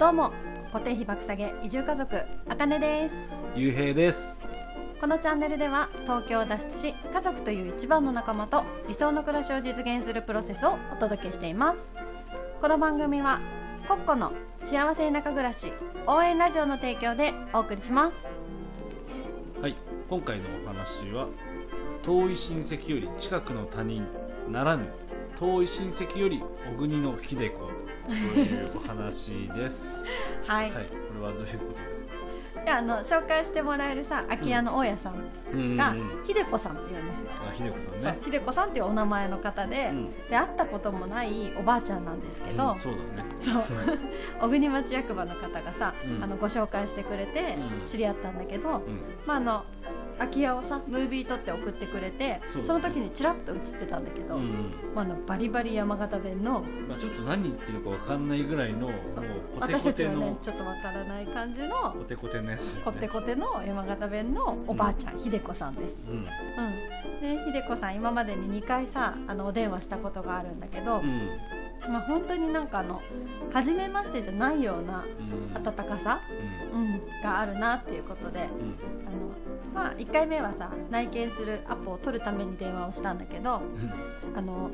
どうも固定費爆下げ移住家族あかねです。ゆうへいです。このチャンネルでは東京を脱出し家族という一番の仲間と理想の暮らしを実現するプロセスをお届けしています。この番組はコッコの幸せ田舎暮らし応援ラジオの提供でお送りします。はい今回のお話は遠い親戚より近くの他人ならぬ遠い親戚より小国の秀子というお話です。はい、はい、これはどういうことですか？いやあの紹介してもらえるさ空き家の大家さんうん。がうん秀子さんって言うんですよ、あ秀子さんね。秀子さんっていうお名前の方で、うん。で会ったこともないおばあちゃんなんですけど、うんそうだね。そう。小国町役場の方がさ、うん。あのご紹介してくれてうん。知り合ったんだけど、うん。まああの空き家をさムービー撮って送ってくれてその時にちらっと映ってたんだけど、うんうん。まあ、あのバリバリ山形弁のまあ、ちょっと何言ってるかわかんないぐらいのもう。コテ私たちはコテの、ねちょっとわからない感じのコテコテのやつ、ね、コテコテの山形弁のおばあちゃん、秀子さんです。うん。うん。で秀子さん今までに2回さあのお電話したことがあるんだけど、うん。まあ、本当になんかあの初めましてじゃないようなうん。温かさ、うん。うん、があるなっていうことでうん。あの、まあ、1回目はさ内見するアポを取るために電話をしたんだけど「あの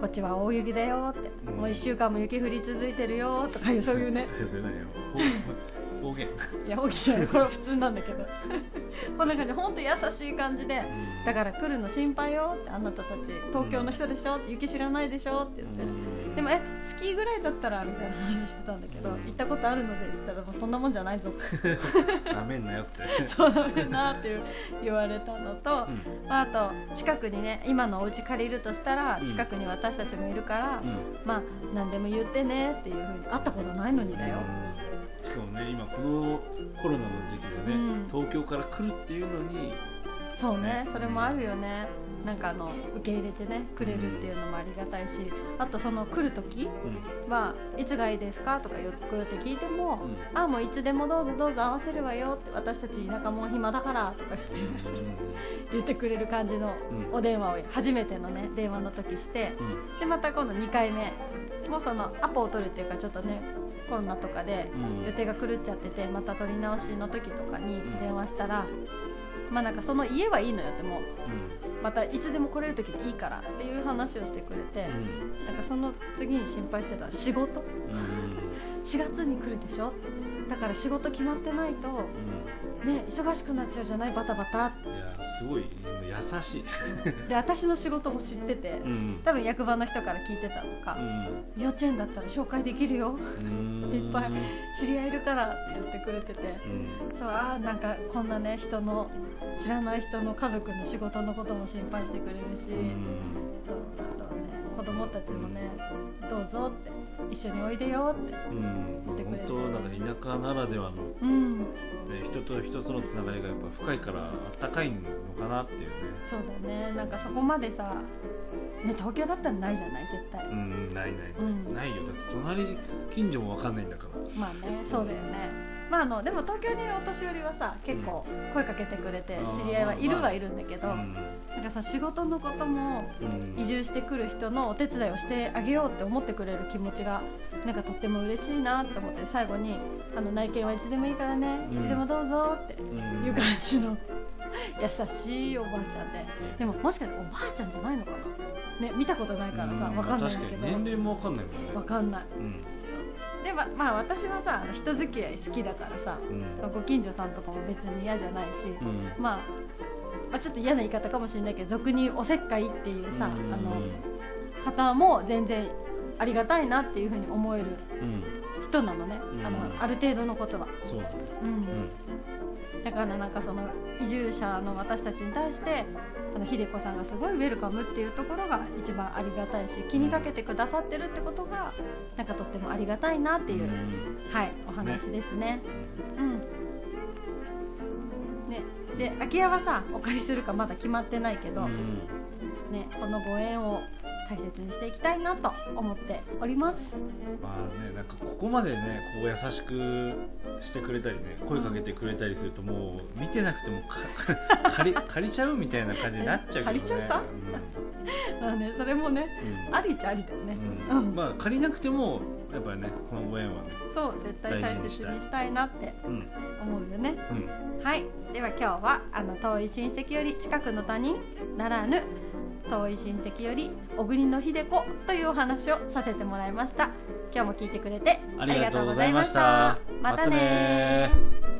こっちは大雪だよ」って「うん。もう1週間も雪降り続いてるよ」とかいうそういうね 方方言。いや大きちゃんこれは普通なんだけど。こんな感じ。本当優しい感じで「だから来るの心配よ」って「あなたたち。東京の人でしょ？雪知らないでしょ」って言って。でもえスキーぐらいだったらみたいな話してたんだけど、うん。行ったことあるのでって言ったらもうそんなもんじゃないぞって なめんなよって。そうだめなっていう言われたのと、うん。まあ、あと近くにね今のお家借りるとしたらうん。近くに私たちもいるから、うん。まあ何でも言ってねっていうふうに会ったことないのにだよ、しかもね今このコロナの時期でね、うん。東京から来るっていうのにそうねね。それもあるよね。なんかあの受け入れてねくれるっていうのもありがたいしあとその来る時うん。はいつがいいですかとかよこうやって聞いても、うん。あもういつでもどうぞどうぞ合わせるわよって私たち田舎もん暇だからとか言ってくれる感じのうん。お電話を初めてのね電話の時してうん。でまた今度2回目もうそのアポを取るっていうかちょっとねコロナとかでうん。予定が狂っちゃっててまた取り直しの時とかに電話したら、まあなんかその家はいいのよってもうまたいつでも来れる時でいいからっていう話をしてくれて、うん。なんかその次に心配してた仕事。うん。4月に来るでしょ？だから仕事決まってないとね忙しくなっちゃうじゃない？バタバタって。うんいやすごい優しい。で私の仕事も知っててうん。多分役場の人から聞いてたのか、幼稚園だったら紹介できるようん。いっぱい知り合いいるからって言ってくれててうん。そうあーなんかこんなね人の知らない人の家族の仕事のことも心配してくれるし、うん。そうあとはね子供たちもねどうぞって一緒においでよってうん。言ってくれて本当なんか田舎ならではの、ね、うん。人と人とのつながりがやっぱ深いからあったかいのかなっていう。ねそうだね。なんかそこまでさね東京だったらないじゃない？絶対、うんないない、うん。ないよ。だって隣近所も分かんないんだから。まあねそうだよね。まああのでも東京にいるお年寄りはさ結構声かけてくれて知り合いはいるはいるんだけど、うん。なんかさ仕事のこともうん。移住してくる人のお手伝いをしてあげようって思ってくれる気持ちがなんかとっても嬉しいなって思って最後にあの内見はいつでもいいからね。いつでもどうぞってうん。いう感じの 優しいおばあちゃんで。でももしかしておばあちゃんじゃないのかな？ね見たことないからさうんわかんないけど。年齢も分かんないもんね。わかんない。うん。でままあ私はさ人付き合い好きだからさうん。ご近所さんとかも別に嫌じゃないし、うん。まあ、まあちょっと嫌な言い方かもしれないけど俗におせっかいっていうさ、うん。あの方も全然ありがたいなっていうふうに思えるうん。人なのね、うん。あのある程度のことは、そうだね。うん。うんだからなんかその移住者の私たちに対してあの秀子さんがすごいウェルカムっていうところが一番ありがたいし気にかけてくださってるってことがなんかとってもありがたいなっていう、うん。はいお話ですね。うん。ねで空き家はさお借りするかまだ決まってないけど、うん。ね、このご縁を大切にしていきたいなと思っております。まあねなんかここまでねこう優しくしてくれたりね声かけてくれたりするともう見てなくてもか 借り借りちゃうみたいな感じになっちゃうけどね。借りちゃうかうん。まあねそれもねうん。ありっちゃありだよね、うん。うん。まあ借りなくてもやっぱりねこのご縁はねそう絶対大切にしたいなってうん。思うよね。うん。はい。では今日はあの遠い親戚より近くの他人ならぬ遠い親戚より小国の秀子というお話をさせてもらいました。今日も聞いてくれてありがとうございました。また。ねまたね